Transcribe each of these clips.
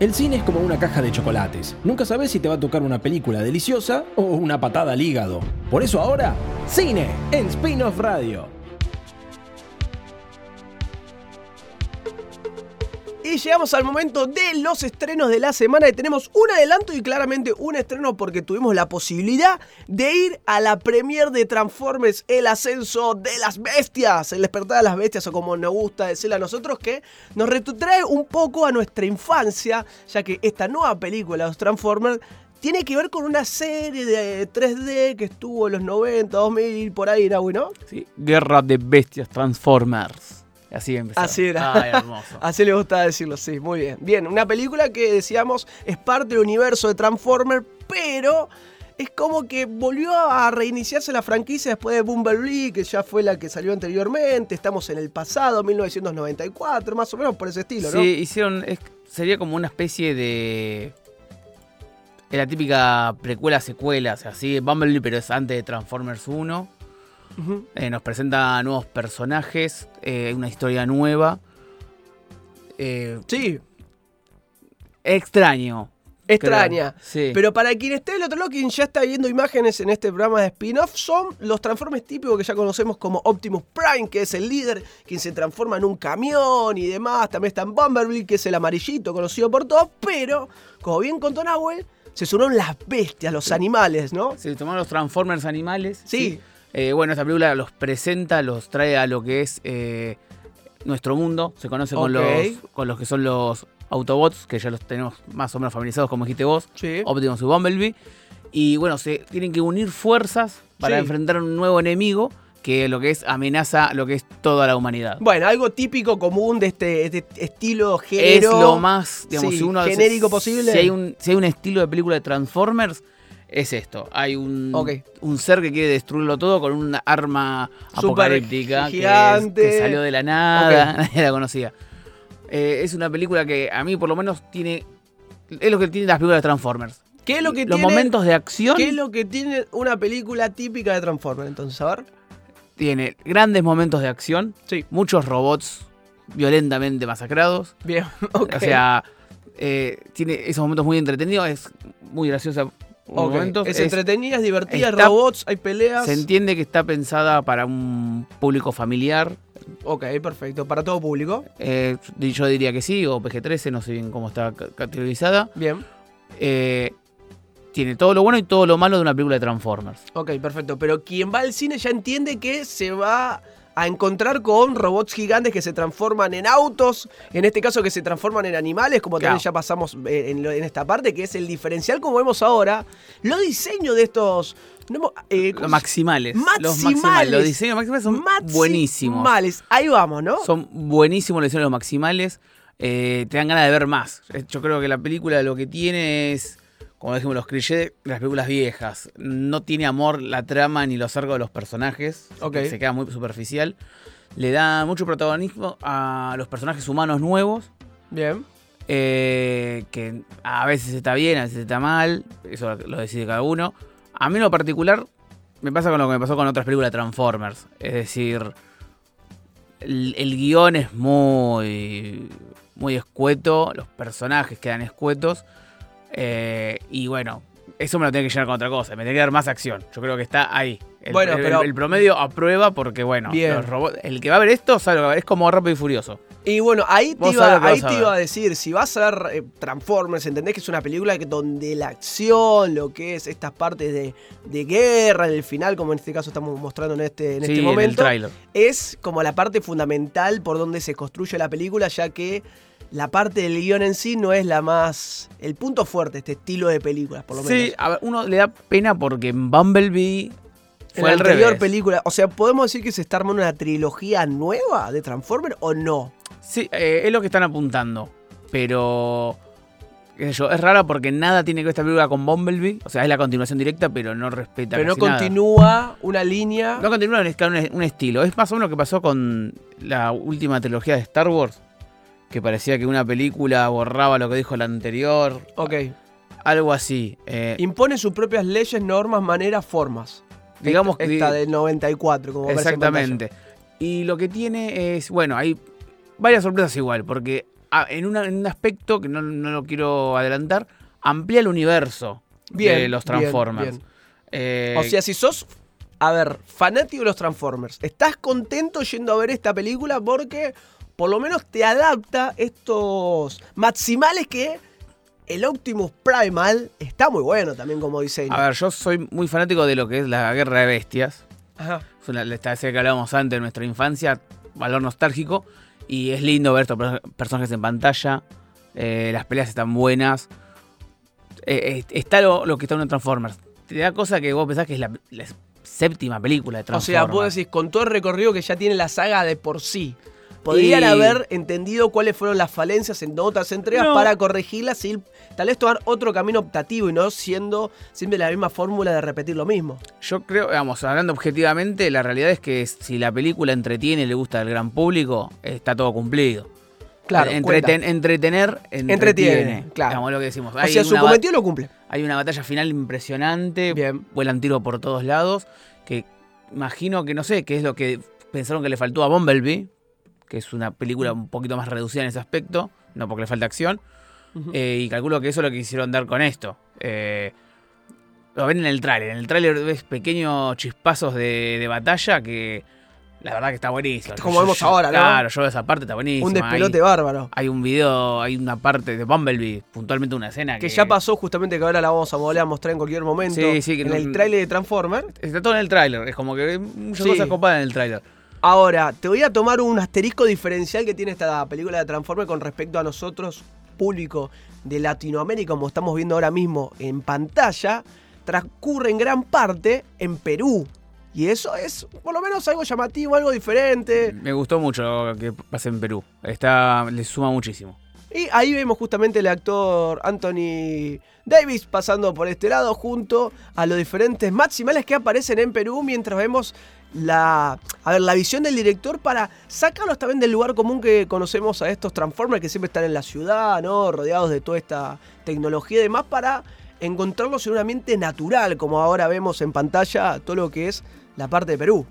El cine es como una caja de chocolates. Nunca sabes si te va a tocar una película deliciosa o una patada al hígado. Por eso ahora, cine en Spin-off Radio. Y llegamos al momento de los estrenos de la semana y tenemos un adelanto y claramente un estreno porque tuvimos la posibilidad de ir a la premier de Transformers, el ascenso de las bestias, el despertar de las bestias o como nos gusta decirle a nosotros que nos retrotrae un poco a nuestra infancia, ya que esta nueva película, los Transformers, tiene que ver con una serie de 3D que estuvo en los 90, 2000, por ahí, ¿no? Sí, Guerra de Bestias Transformers. Así empezó. Así era. Ay, hermoso. Así le gusta decirlo, sí, muy bien. Bien, una película que decíamos es parte del universo de Transformers, pero es como que volvió a reiniciarse la franquicia después de Bumblebee, que ya fue la que salió anteriormente. Estamos en el pasado, 1994, más o menos por ese estilo, ¿no? Sí, hicieron. es- sería como una especie de. Es la típica precuela-secuela, o sea, sí, Bumblebee, pero es antes de Transformers 1. Eh, nos presenta nuevos personajes, eh, una historia nueva. Eh, Sí, extraño. extraña. Sí. Pero para quien esté del otro lado, quien ya está viendo imágenes en este programa de spin-off, son los transformes típicos que ya conocemos como Optimus Prime, que es el líder, quien se transforma en un camión y demás. También está en Bumblebee, que es el amarillito, conocido por todos. Pero, como bien contó Nahuel, se sumaron las bestias, los animales, ¿no? Sí, tomaron los Transformers animales. Sí. Eh, bueno, esta película los presenta, los trae a lo que es eh, nuestro mundo. Se conoce con, los, con los que son los Autobots, que ya los tenemos más o menos familiarizados, como dijiste vos. Sí. Optimus y Bumblebee. Y bueno, se tienen que unir fuerzas para Sí. enfrentar a un nuevo enemigo que lo que es amenaza lo que es toda la humanidad. Bueno, algo típico, común de este, este estilo es género. lo más, digamos, sí, si uno genérico si- posible. Si hay, un, si hay un estilo de película de Transformers, es esto. Hay un, un ser que quiere destruirlo todo con una arma apocalíptica que, es- gigante. que salió de la nada, nadie la conocía. Eh, es una película que a mí por lo menos tiene... Es lo que tiene las películas de Transformers. ¿Qué es lo que Los tiene, momentos de acción ¿Qué es lo que tiene una película típica de Transformers? Entonces, a ver. tiene grandes momentos de acción, Sí. muchos robots violentamente masacrados. Bien, ok. O sea, eh, tiene esos momentos muy entretenidos, es muy graciosa. Momentos. Es, Es- entretenida, es divertida, está- robots, hay peleas. se entiende que está pensada para un público familiar. Ok, perfecto. Para todo público. eh, yo diría que sí, o PG-13, no sé bien cómo está ca- categorizada. Bien. Eh, tiene todo lo bueno y todo lo malo de una película de Transformers. Ok, perfecto. Pero quien va al cine ya entiende que se va a encontrar con robots gigantes que se transforman en autos, en este caso que se transforman en animales, como Claro. también ya pasamos eh, en, esta parte, que es el diferencial como vemos ahora. Los diseños de estos... no eh, ¿cómo Los se- maximales. Los Maximales. maximales. Los diseños maximales son buenísimos. Maximales. Ahí vamos, ¿no? Son buenísimos los diseños de los maximales. eh, te dan ganas de ver más. Yo creo que la película lo que tiene es, como dijimos, los clichés de las películas viejas. No tiene amor la trama ni los arcos de los personajes. Se queda muy superficial. Le da mucho protagonismo a los personajes humanos nuevos. Bien. eh, que a veces está bien, a veces está mal. Eso lo decide cada uno. A mí en lo particular me pasa con lo que me pasó con otras películas de Transformers. Es decir, el, el guion es muy, muy escueto, los personajes quedan escuetos. Eh, y bueno, eso me lo tiene que llenar con otra cosa, me tiene que dar más acción. Yo creo que está ahí. El, Bueno, el- pero- el promedio aprueba porque, bueno, Bien. los robots- el que va a ver esto sabe lo que va a ver. Es como rápido y furioso. Y bueno, ahí te, iba, ahí te iba a decir, si vas a ver eh, Transformers, entendés que es una película que donde la acción, lo que es estas partes de, de guerra, en el final, como en este caso estamos mostrando en este, en sí, este en el momento, es como la parte fundamental por donde se construye la película, ya que la parte del guion en sí no es la más... el punto fuerte, este estilo de películas, por lo menos. Sí, uno le da pena porque en Bumblebee fue la anterior revés. película, o sea, ¿podemos decir que se está armando una trilogía nueva de Transformers o no? Sí, eh, es lo que están apuntando. Pero. qué sé yo, es rara porque nada tiene que ver esta película con Bumblebee. O sea, es la continuación directa, pero no respeta. Pero no nada. continúa una línea... No continúa un, un, un estilo. Es más o menos lo que pasó con la última trilogía de Star Wars. Que parecía que una película borraba lo que dijo la anterior. Ok. Algo así. Eh, Impone sus propias leyes, normas, maneras, formas. Digamos esta, que. esta del 94, como Exactamente. Y lo que tiene es, bueno, hay varias sorpresas igual, porque en, una- en un aspecto que no, no lo quiero adelantar, amplía el universo Bien, de los bien, Transformers. bien. Eh, O sea, si sos, a ver, fanático de los Transformers, ¿estás contento yendo a ver esta película porque por lo menos te adapta estos maximales que el Optimus Primal está muy bueno también como diseño? a ver, yo soy muy fanático de lo que es la guerra de bestias. Ajá. Es una, esta que hablábamos antes de nuestra infancia, valor nostálgico. Y es lindo ver estos per- personajes en pantalla. eh, las peleas están buenas. Eh, está lo, lo que está en Transformers. Te da cosa que vos pensás que es la, la séptima película de O Transformers. sea, vos decís, con todo el recorrido que ya tiene la saga de por sí, podrían Y- haber entendido cuáles fueron las falencias en otras entregas No. para corregirlas y tal vez tomar otro camino optativo y no siendo siempre la misma fórmula de repetir lo mismo. Yo creo, vamos, hablando objetivamente, la realidad es que si la película entretiene y le gusta al gran público, está todo cumplido. Claro, Entreten- entretener, entretiene. Entretiene, claro. Digamos lo que decimos. O Hay sea, su cometido lo cumple. Hay una batalla final impresionante. Bien. Vuelan tiro por todos lados. Que imagino que no sé, qué es lo que pensaron que le faltó a Bumblebee. Que es una película un poquito más reducida en ese aspecto. No porque le falta acción. Eh, y calculo que eso es lo que quisieron dar con esto. Eh, lo ven en el tráiler. En el tráiler ves pequeños chispazos de, de batalla que la verdad que está buenísimo. Como Yo- vemos yo- ahora, ¿no? Claro, yo esa parte está buenísima. Un despelote Hay, bárbaro. hay un video, hay una parte de Bumblebee, puntualmente una escena que, Que ya pasó justamente que ahora la vamos a volver a mostrar en cualquier momento. Sí, sí, que en no- el tráiler de Transformer. Está todo en el tráiler, es como que muchas Sí. cosas copadas en el tráiler. Ahora, te voy a tomar un asterisco diferencial que tiene esta película de Transformer con respecto a nosotros, público de Latinoamérica, como estamos viendo ahora mismo en pantalla, transcurre en gran parte en Perú. Y eso es por lo menos algo llamativo, algo diferente. Me gustó mucho que pase en Perú. Está, le suma muchísimo. Y ahí vemos justamente el actor Anthony Davis pasando por este lado junto a los diferentes maximales que aparecen en Perú mientras vemos la, a ver, la visión del director para sacarlos también del lugar común que conocemos a estos Transformers que siempre están en la ciudad, ¿no? Rodeados de toda esta tecnología y demás para encontrarlos en un ambiente natural, como ahora vemos en pantalla todo lo que es la parte de Perú.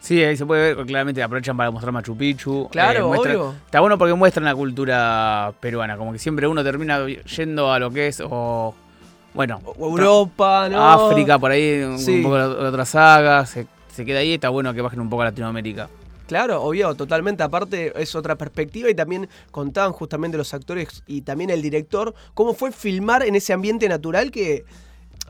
Sí, ahí se puede ver claramente aprovechan para mostrar Machu Picchu. Claro, muestran- obvio. Está bueno porque muestran la cultura peruana. Como que siempre uno termina yendo a lo que es, o. Bueno, O Europa, ¿no? África, por ahí, un poco de otra saga. Se, queda ahí. Está bueno que bajen un poco a Latinoamérica. Claro, obvio, totalmente. Aparte es otra perspectiva y también contaban justamente los actores y también el director cómo fue filmar en ese ambiente natural que,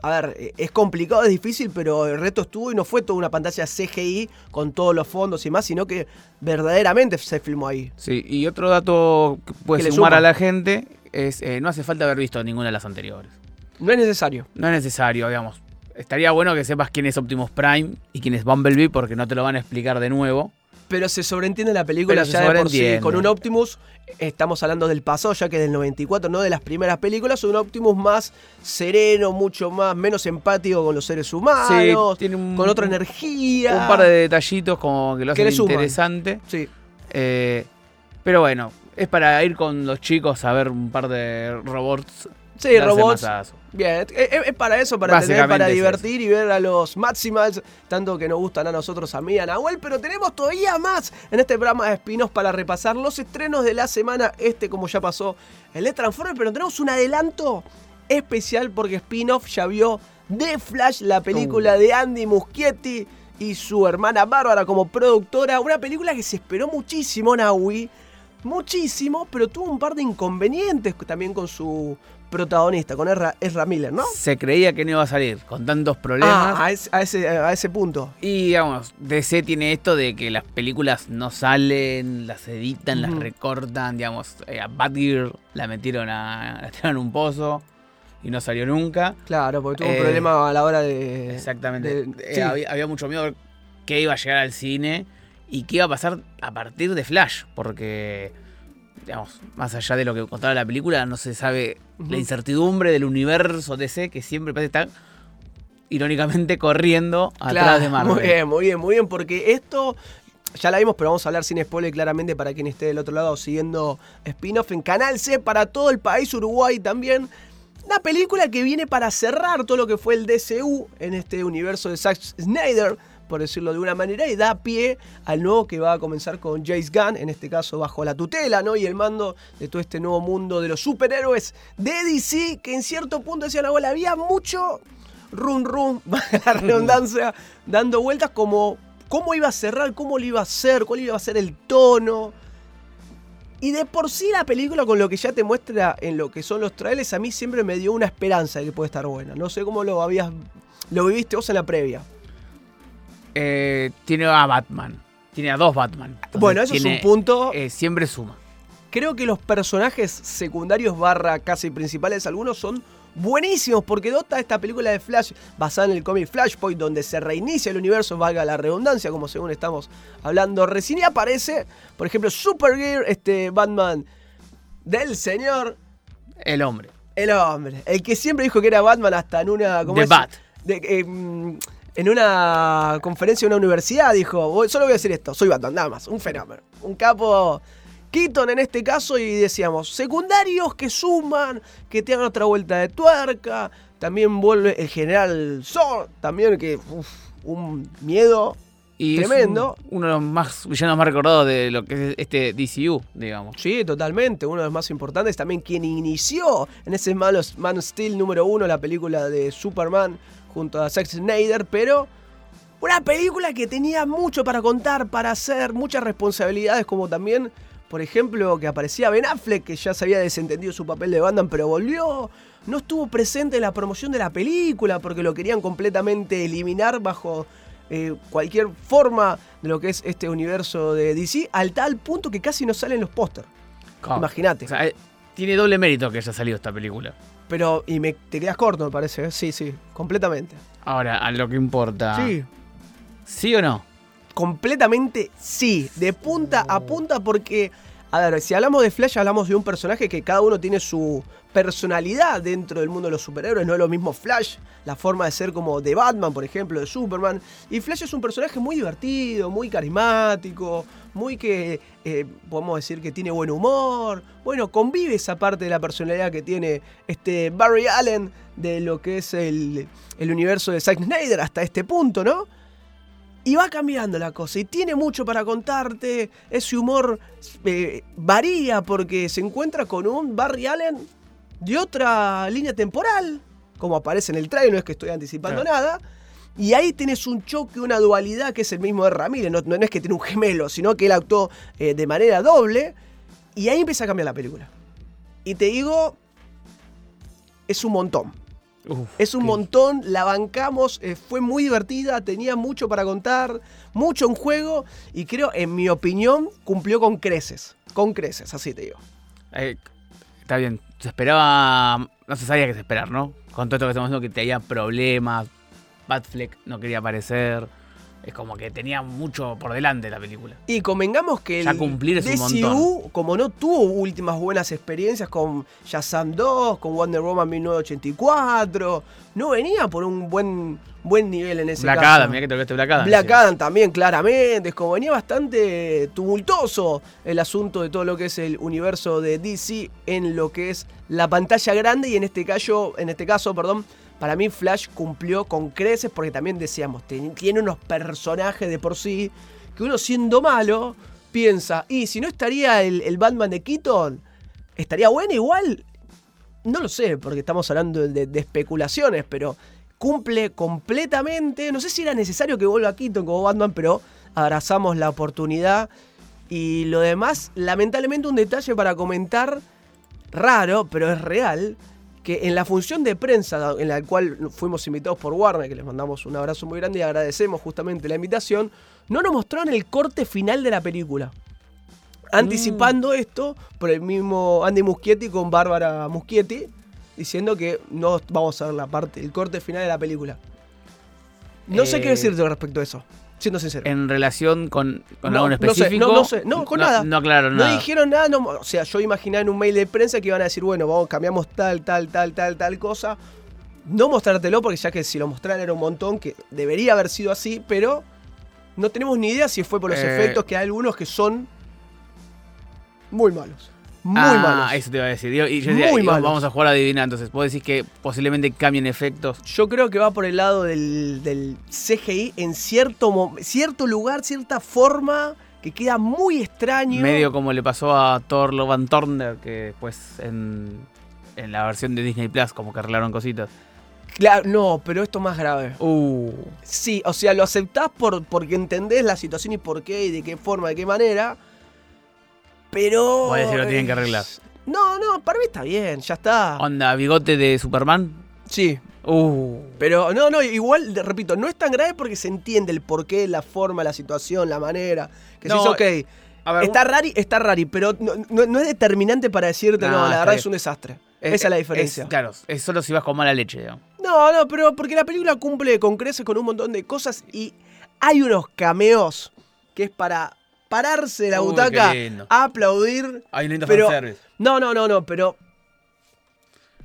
a ver, eh, es complicado, es difícil, pero el reto estuvo y no fue toda una pantalla CGI con todos los fondos y más, sino que verdaderamente se filmó ahí. Sí, y otro dato que puede sumar suma. a la gente es eh, no hace falta haber visto ninguna de las anteriores. No es necesario. No es necesario, digamos. Estaría bueno que sepas quién es Optimus Prime y quién es Bumblebee porque no te lo van a explicar de nuevo. Pero se sobreentiende la película Pero ya de por sí. Con un Optimus, estamos hablando del pasado, ya que del 94, no de las primeras películas, un Optimus más sereno, mucho más, menos empático con los seres humanos, tiene un, con otra energía. Un par de detallitos como que lo hacen interesante. Sí. Eh, pero bueno, es para ir con los chicos a ver un par de robots. Sí, darse robots. mazazo. Bien, es, para eso, para tener, para es divertir y ver a los Maximals, tanto que nos gustan a nosotros, a mí, a Nahuel, pero tenemos todavía más en este programa de espinos para repasar los estrenos de la semana, este como ya pasó el de Transformers, pero tenemos un adelanto especial porque Spin-off ya vio The Flash, la película de Andy Muschietti y su hermana Bárbara como productora, una película que se esperó muchísimo, Nahui, muchísimo, pero tuvo un par de inconvenientes también con su protagonista, con Ezra, Ezra Miller, ¿no? Se creía que no iba a salir con tantos problemas. Ah, a ese, a ese, a ese punto. Y digamos, DC tiene esto de que las películas no salen, las editan, las recortan, digamos, eh, a Batgirl la metieron a, la tiraron un pozo y no salió nunca. Claro, porque tuvo un Eh, problema a la hora de. Exactamente. de- Eh, sí. había, había mucho miedo que iba a llegar al cine y qué iba a pasar a partir de Flash, porque, digamos, más allá de lo que contaba la película, no se sabe la incertidumbre del universo DC que siempre parece estar irónicamente corriendo atrás Claro, de Marvel. Muy bien, muy bien, muy bien, porque esto. Ya la vimos, pero vamos a hablar sin spoiler claramente para quien esté del otro lado siguiendo spin-off en Canal C para todo el país, Uruguay también. Una película que viene para cerrar todo lo que fue el DCU en este universo de Zack Snyder, por decirlo de una manera, y da pie al nuevo que va a comenzar con Jace Gunn, en este caso bajo la tutela, ¿no? Y el mando de todo este nuevo mundo de los superhéroes de DC, que en cierto punto decían, abuela, había mucho rum rum, la redundancia, dando vueltas como cómo iba a cerrar, cómo lo iba a hacer, cuál iba a ser el tono. Y de por sí la película, con lo que ya te muestra en lo que son los trailers, a mí siempre me dio una esperanza de que puede estar buena. No sé cómo lo habías. lo viviste vos en la previa. Eh, tiene a Batman. Tiene a dos Batman. Entonces, bueno, eso es un punto. eh, siempre suma. Creo que los personajes secundarios barra casi principales, algunos son buenísimos, porque dota esta película de Flash basada en el cómic Flashpoint, donde se reinicia el universo, valga la redundancia, como según estamos hablando recién, y aparece, por ejemplo, Supergear, este Batman del señor, El hombre. el hombre, el que siempre dijo que era Batman hasta en una... ¿cómo The es? Bat. De- eh, en una conferencia de una universidad dijo, "Voy- solo voy a decir esto, soy Batman, nada más, un fenómeno. Un capo Keaton en este caso y decíamos, secundarios que suman, que te hagan otra vuelta de tuerca. También vuelve el general Zod, también que, uf, un miedo. Y Tremendo. un- uno de los más villanos más recordados de lo que es este DCU, digamos. Sí, totalmente, uno de los más importantes. También quien inició en ese Man of Steel número uno, la película de Superman, junto a Zack Snyder, pero una película que tenía mucho para contar, para hacer, muchas responsabilidades, como también, por ejemplo, que aparecía Ben Affleck, que ya se había desentendido su papel de Batman, pero volvió. No estuvo presente en la promoción de la película porque lo querían completamente eliminar bajo eh, cualquier forma de lo que es este universo de DC, al tal punto que casi no salen los pósters. Claro. Imagínate. O sea, eh, tiene doble mérito que haya salido esta película. Pero, y me, te quedas corto, me parece. ¿eh? Sí, sí, completamente. Ahora, a lo que importa. Sí, ¿Sí o no? completamente sí. De punta a punta, porque, a ver, si hablamos de Flash, hablamos de un personaje que cada uno tiene su personalidad dentro del mundo de los superhéroes. No es lo mismo Flash, la forma de ser como de Batman, por ejemplo, de Superman. Y Flash es un personaje muy divertido, muy carismático, muy que eh, podemos decir que tiene buen humor. Bueno, convive esa parte de la personalidad que tiene este Barry Allen de lo que es el, el universo de Zack Snyder hasta este punto, ¿no? Y va cambiando la cosa y tiene mucho para contarte. Ese humor eh, varía porque se encuentra con un Barry Allen de otra línea temporal, como aparece en el trailer, no es que estoy anticipando Claro. nada. Y ahí tenés un choque, una dualidad que es el mismo de Ramírez. No, no es que tiene un gemelo, sino que él actuó eh, de manera doble. Y ahí empieza a cambiar la película. Y te digo, es un montón. Uf, Es un qué- montón, la bancamos, eh, fue muy divertida, tenía mucho para contar, mucho en juego y creo, en mi opinión, cumplió con creces. Con creces, así te digo. Eh, está bien. Se esperaba. No se sabía qué esperar, ¿no? Con todo esto que estamos viendo, que tenía problemas. Batfleck no quería aparecer. Es como que tenía mucho por delante la película. Y convengamos que el Ya cumplir es un DCU, como no tuvo últimas buenas experiencias con Shazam 2, con Wonder Woman 1984, no venía por un buen, buen nivel en ese Black caso. Adam, mira que te olvidaste Black Adam. Black. Adam también, claramente. Es como venía bastante tumultuoso el asunto de todo lo que es el universo de DC en lo que es la pantalla grande. Y en este caso, en este caso, perdón, para mí Flash cumplió con creces porque también decíamos, tiene unos personajes de por sí que uno siendo malo piensa, y si no estaría el, el Batman de Keaton, estaría bueno igual. No lo sé, porque estamos hablando de, especulaciones, pero cumple completamente. No sé si era necesario que vuelva Keaton como Batman, pero abrazamos la oportunidad. Y lo demás, lamentablemente un detalle para comentar, raro, pero es real, que en la función de prensa en la cual fuimos invitados por Warner, que les mandamos un abrazo muy grande y agradecemos justamente la invitación, no nos mostraron el corte final de la película. Anticipando esto por el mismo Andy Muschietti con Bárbara Muschietti, diciendo que no vamos a ver la parte, el corte final de la película. No sé Eh, qué decirte respecto a eso, siendo sincero. En relación con, con No, algo en no sé, específico. no, no sé, no, con nada. No aclararon No nada. dijeron nada, no- o sea, yo imaginaba en un mail de prensa que iban a decir, bueno, vamos, cambiamos tal, tal, tal, tal, tal cosa. No mostrártelo, porque ya que si lo mostraran era un montón, que debería haber sido así, pero no tenemos ni idea si fue por los Eh. efectos, que hay algunos que son muy malos. Muy ah, malos. eso te iba a decir. Yo- y yo decía, Muy malos. vamos a jugar a adivinar. Entonces, vos decís que posiblemente cambien efectos. Yo creo que va por el lado del, del CGI en cierto, cierto lugar, cierta forma que queda muy extraño. Medio como le pasó a Thor Love and Thunder, que después en, en la versión de Disney Plus como que arreglaron cositas. Claro, no, pero esto más grave. Uh. Sí, o sea, lo aceptás por, porque entendés la situación y por qué y de qué forma, de qué manera. Pero. Decís que lo tienen que arreglar. No, no, para mí está bien, ya está. Onda, bigote de Superman. Sí. Uh. Pero no, no, igual, repito, no es tan grave porque se entiende el porqué, la forma, la situación, la manera. Que No, no, ok, A ver, está rari, está rari, pero no, no- no es determinante para decirte, No, no, la verdad es un desastre. es- Esa es la diferencia. es- claro, es solo si vas con mala leche, digamos. No, no, pero porque la película cumple con creces con un montón de cosas y hay unos cameos que es para pararse de la Uy, butaca, aplaudir. Hay un lindo Pero- fanservice. No, no, no, no, pero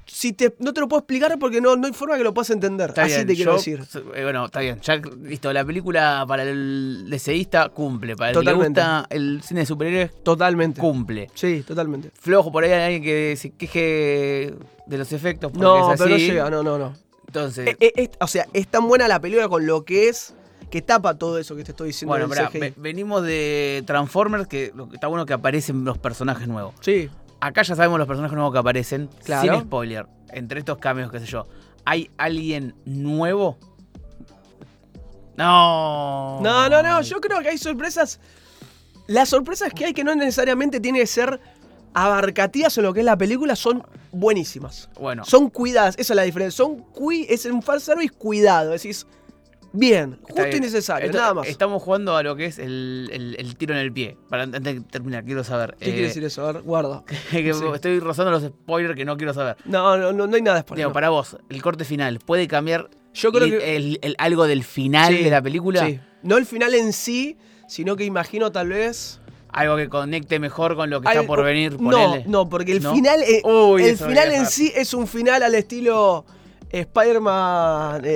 si te, no te lo puedo explicar porque no, no hay forma que lo puedas entender. Está Así bien, te quiero yo- decir. eh, bueno, está bien. Ya, listo, la película para el deseísta cumple. Para el Totalmente. que le gusta el cine de superhéroes, Totalmente. cumple. Sí, totalmente. Flojo, por ahí hay alguien que se queje de los efectos porque No, es pero no llega, no, no, no. Entonces, Eh, eh, es- o sea, es tan buena la película con lo que es que tapa todo eso que te estoy diciendo. bueno, pará, CGI. venimos de Transformers, que lo que está bueno que aparecen los personajes nuevos. Sí, Acá ya sabemos los personajes nuevos que aparecen, Claro. sin spoiler. Entre estos cambios, qué sé yo. ¿Hay alguien nuevo? No. No, no, no, yo creo que hay sorpresas. Las sorpresas que hay que no necesariamente tienen que ser abarcativas en lo que es la película son buenísimas. Bueno, Son cuidadas, esa es la diferencia. Son cui es un fanservice cuidado. Decís, bien, justo y necesario, Esto- nada más. Estamos jugando a lo que es el, el- el tiro en el pie. Para antes de terminar, quiero saber. ¿Qué eh, quiere decir eso? A ver, guarda. que Sí. Estoy rozando los spoilers que no quiero saber. No, no, no, no hay nada. Digo, no. para vos, el corte final, ¿puede cambiar Yo creo que. el- el- algo del final Sí, de la película? Sí. No el final en sí, sino que imagino tal vez. Algo que conecte mejor con lo que está por venir, No, ponele. no, porque el ¿No? final. eh, Uy, el final en sí es un final al estilo Spider-Man. eh,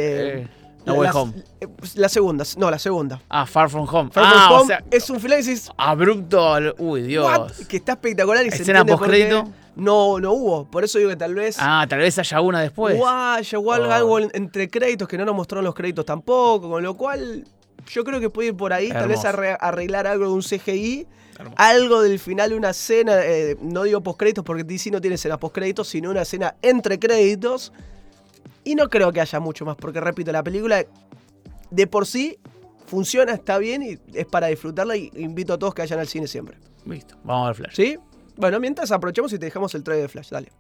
Eh, No Way la, Home. eh, la segunda, no, la segunda. Ah, Far From Home. Far ah, From o Home sea, es un final abrupto. Uy, Dios. "What?", Que está espectacular y se ¿Escena entiende qué. postcrédito? No, no hubo. Por eso digo que tal vez. Ah, tal vez haya una después. Guay, llegó algo, Oh. algo en- entre créditos que no nos mostraron los créditos tampoco, con lo cual yo creo que puede ir por ahí, tal vez arreglar algo de un CGI, Hermoso. algo del final de una escena, eh, no digo postcréditos porque DC no tiene escena postcréditos, sino una escena entre créditos. Y no creo que haya mucho más, porque repito, la película de por sí funciona, está bien y es para disfrutarla y invito a todos que vayan al cine siempre. Listo, vamos a ver Flash. ¿Sí? Bueno, mientras aprovechemos y te dejamos el trailer de Flash, dale.